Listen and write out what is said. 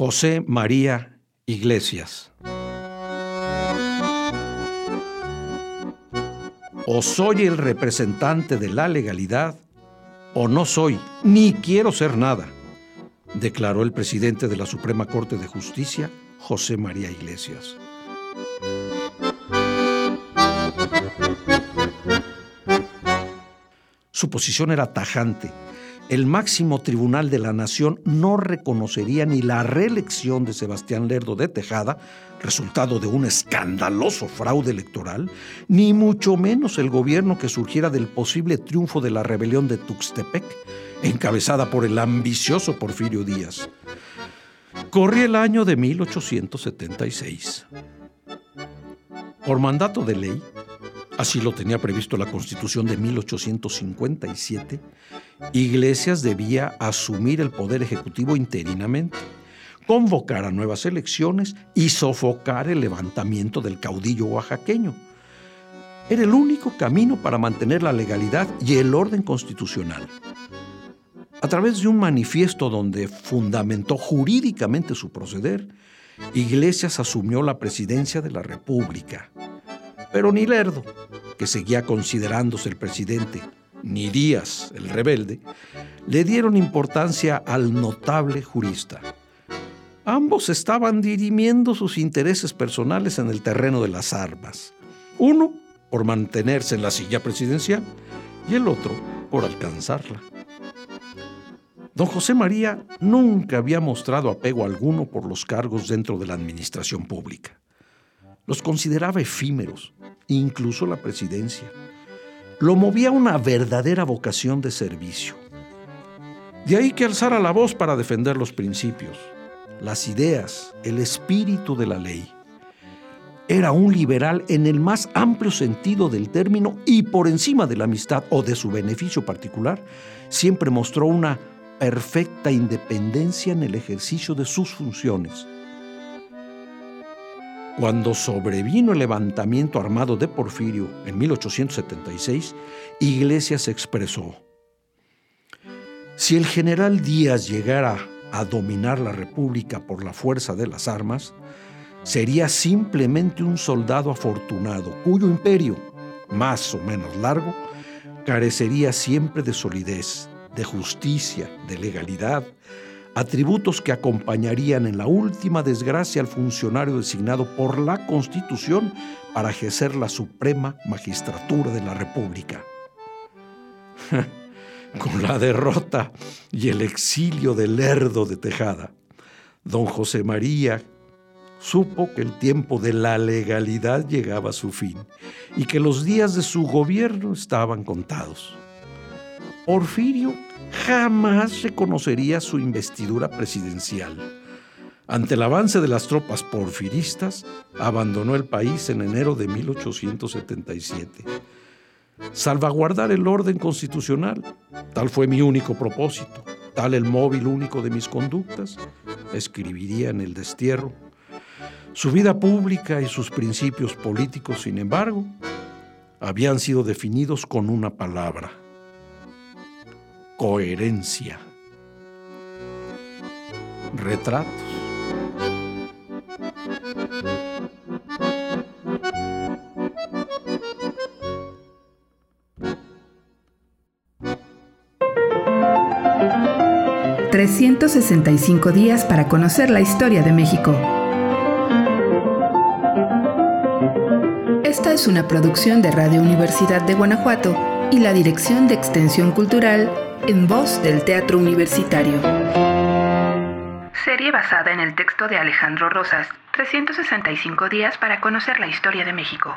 José María Iglesias. O soy el representante de la legalidad, o no soy, ni quiero ser nada, declaró el presidente de la Suprema Corte de Justicia, José María Iglesias. Su posición era tajante el máximo tribunal de la nación no reconocería ni la reelección de Sebastián Lerdo de Tejada, resultado de un escandaloso fraude electoral, ni mucho menos el gobierno que surgiera del posible triunfo de la rebelión de Tuxtepec, encabezada por el ambicioso Porfirio Díaz. Corría el año de 1876. Por mandato de ley, Así lo tenía previsto la Constitución de 1857. Iglesias debía asumir el poder ejecutivo interinamente, convocar a nuevas elecciones y sofocar el levantamiento del caudillo oaxaqueño. Era el único camino para mantener la legalidad y el orden constitucional. A través de un manifiesto donde fundamentó jurídicamente su proceder, Iglesias asumió la presidencia de la República. Pero ni Lerdo, que seguía considerándose el presidente, ni Díaz, el rebelde, le dieron importancia al notable jurista. Ambos estaban dirimiendo sus intereses personales en el terreno de las armas. Uno por mantenerse en la silla presidencial y el otro por alcanzarla. Don José María nunca había mostrado apego alguno por los cargos dentro de la administración pública. Los consideraba efímeros, incluso la presidencia. Lo movía una verdadera vocación de servicio. De ahí que alzara la voz para defender los principios, las ideas, el espíritu de la ley. Era un liberal en el más amplio sentido del término y por encima de la amistad o de su beneficio particular, siempre mostró una perfecta independencia en el ejercicio de sus funciones cuando sobrevino el levantamiento armado de Porfirio en 1876, Iglesias expresó, si el general Díaz llegara a dominar la República por la fuerza de las armas, sería simplemente un soldado afortunado cuyo imperio, más o menos largo, carecería siempre de solidez, de justicia, de legalidad, atributos que acompañarían en la última desgracia al funcionario designado por la Constitución para ejercer la suprema magistratura de la República. Con la derrota y el exilio del Lerdo de Tejada, don José María supo que el tiempo de la legalidad llegaba a su fin y que los días de su gobierno estaban contados. Porfirio jamás reconocería su investidura presidencial. Ante el avance de las tropas porfiristas, abandonó el país en enero de 1877. Salvaguardar el orden constitucional, tal fue mi único propósito, tal el móvil único de mis conductas, escribiría en el destierro. Su vida pública y sus principios políticos, sin embargo, habían sido definidos con una palabra, coherencia. Retratos. ...365 días para conocer la historia de México. Esta es una producción de Radio Universidad de Guanajuato y la Dirección de Extensión Cultural en voz del Teatro Universitario. Serie basada en el texto de Alejandro Rosas, 365 días para conocer la historia de México.